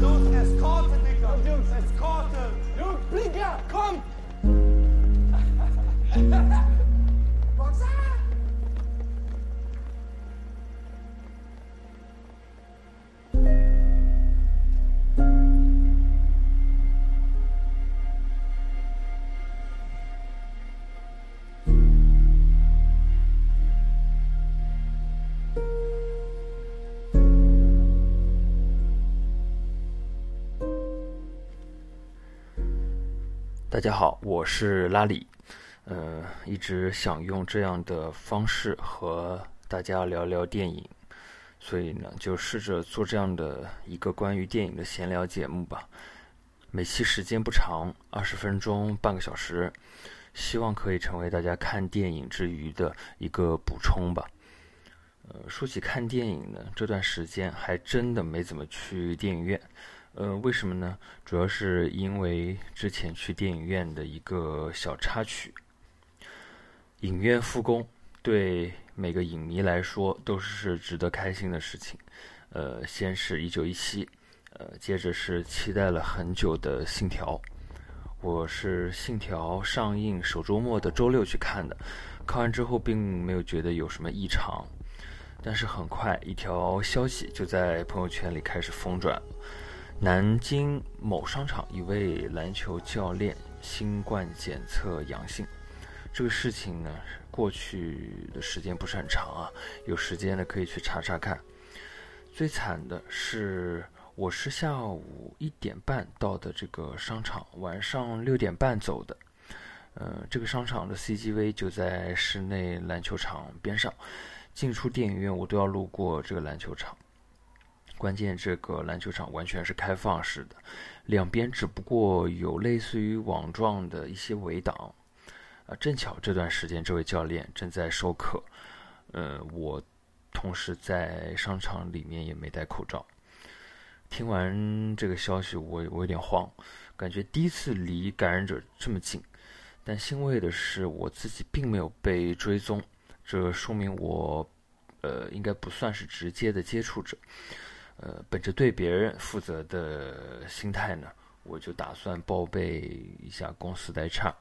Los, Eskorte, Digga! Jungs, Eskorte! Jungs, Blinker, komm! 大家好，我是拉里，呃，一直想用这样的方式和大家聊聊电影，所以呢，就试着做这样的一个关于电影的闲聊节目吧。每期时间不长，二十分钟，半个小时，希望可以成为大家看电影之余的一个补充吧。呃，说起看电影呢，这段时间还真的没怎么去电影院。呃，为什么呢？主要是因为之前去电影院的一个小插曲。影院复工，对每个影迷来说都是值得开心的事情。呃，先是一九一七，呃，接着是期待了很久的《信条》。我是《信条》上映首周末的周六去看的，看完之后并没有觉得有什么异常，但是很快一条消息就在朋友圈里开始疯转。南京某商场一位篮球教练新冠检测阳性，这个事情呢，过去的时间不是很长啊，有时间呢可以去查查看。最惨的是，我是下午一点半到的这个商场，晚上六点半走的。呃，这个商场的 CGV 就在室内篮球场边上，进出电影院我都要路过这个篮球场。关键这个篮球场完全是开放式的，两边只不过有类似于网状的一些围挡。啊，正巧这段时间这位教练正在授课，呃，我同时在商场里面也没戴口罩。听完这个消息，我我有点慌，感觉第一次离感染者这么近。但欣慰的是，我自己并没有被追踪，这说明我，呃，应该不算是直接的接触者。呃，本着对别人负责的心态呢，我就打算报备一下公司的 HR。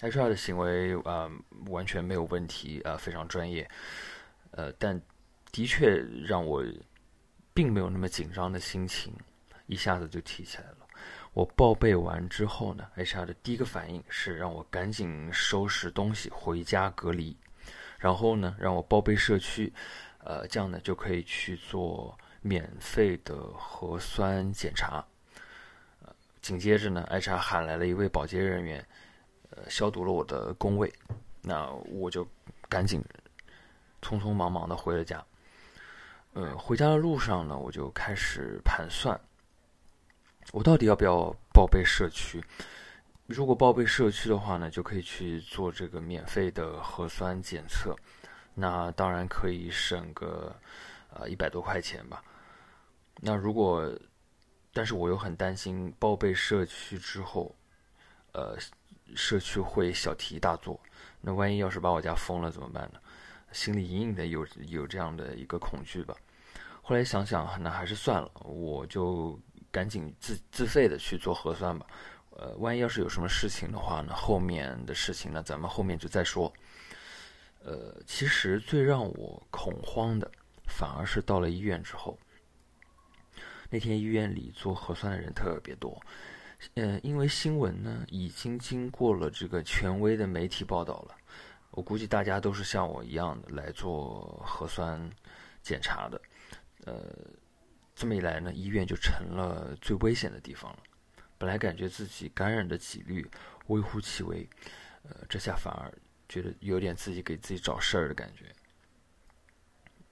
HR 的行为啊，完全没有问题啊，非常专业。呃，但的确让我并没有那么紧张的心情一下子就提起来了。我报备完之后呢，HR 的第一个反应是让我赶紧收拾东西回家隔离，然后呢，让我报备社区，呃，这样呢就可以去做。免费的核酸检查，紧接着呢，HR 喊来了一位保洁人员，呃，消毒了我的工位，那我就赶紧匆匆忙忙的回了家。呃，回家的路上呢，我就开始盘算，我到底要不要报备社区？如果报备社区的话呢，就可以去做这个免费的核酸检测，那当然可以省个呃一百多块钱吧。那如果，但是我又很担心报备社区之后，呃，社区会小题大做。那万一要是把我家封了怎么办呢？心里隐隐的有有这样的一个恐惧吧。后来想想，那还是算了，我就赶紧自自费的去做核酸吧。呃，万一要是有什么事情的话呢，后面的事情呢，咱们后面就再说。呃，其实最让我恐慌的，反而是到了医院之后。那天医院里做核酸的人特别多，呃，因为新闻呢已经经过了这个权威的媒体报道了，我估计大家都是像我一样的来做核酸检查的，呃，这么一来呢，医院就成了最危险的地方了。本来感觉自己感染的几率微乎其微，呃，这下反而觉得有点自己给自己找事儿的感觉。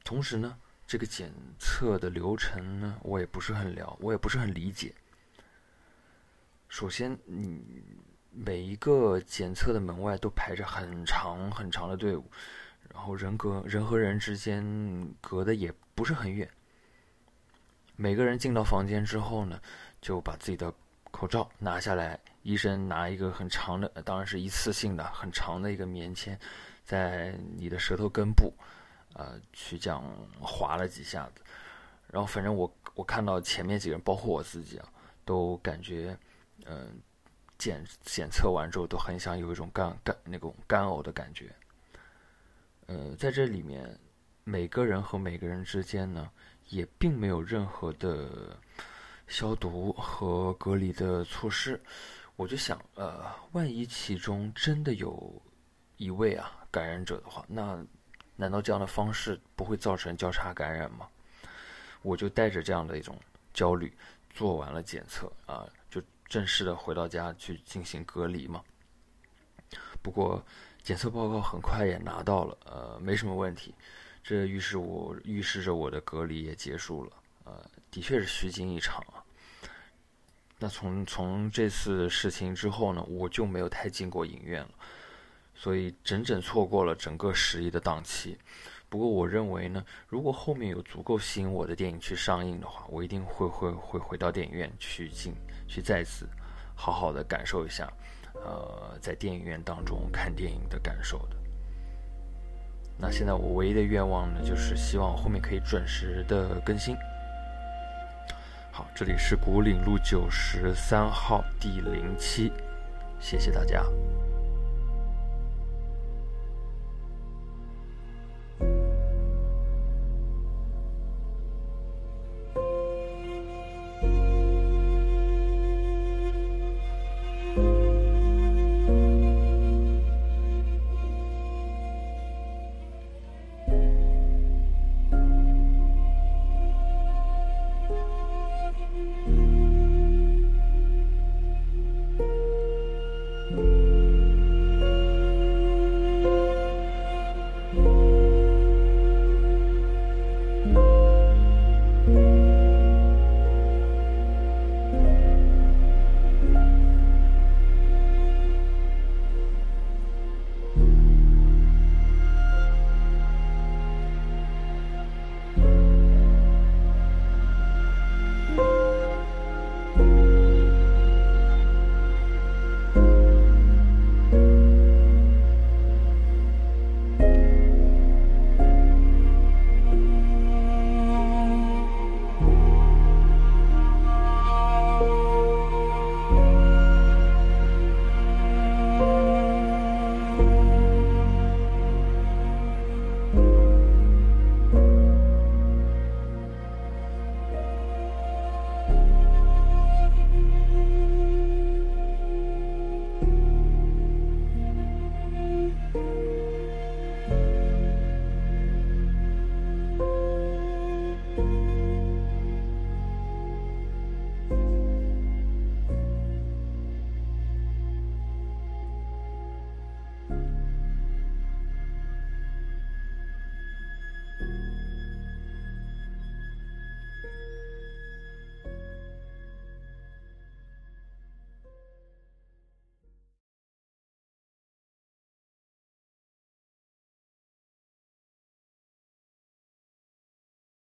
同时呢。这个检测的流程呢，我也不是很了，我也不是很理解。首先，你每一个检测的门外都排着很长很长的队伍，然后人隔人和人之间隔的也不是很远。每个人进到房间之后呢，就把自己的口罩拿下来，医生拿一个很长的，当然是一次性的很长的一个棉签，在你的舌头根部。呃，去这样划了几下子，然后反正我我看到前面几个人，包括我自己啊，都感觉，嗯，检检测完之后都很想有一种干干那种干呕的感觉。呃，在这里面，每个人和每个人之间呢，也并没有任何的消毒和隔离的措施。我就想，呃，万一其中真的有一位啊感染者的话，那难道这样的方式不会造成交叉感染吗？我就带着这样的一种焦虑，做完了检测啊，就正式的回到家去进行隔离嘛。不过检测报告很快也拿到了，呃，没什么问题。这预示我预示着我的隔离也结束了，呃，的确是虚惊一场啊。那从从这次事情之后呢，我就没有太进过影院了，所以整整错过了整个十一的档期。不过我认为呢，如果后面有足够吸引我的电影去上映的话，我一定会会会回到电影院去进去再次好好的感受一下，呃，在电影院当中看电影的感受的。那现在我唯一的愿望呢，就是希望后面可以准时的更新。好，这里是古岭路九十三号第零期，谢谢大家。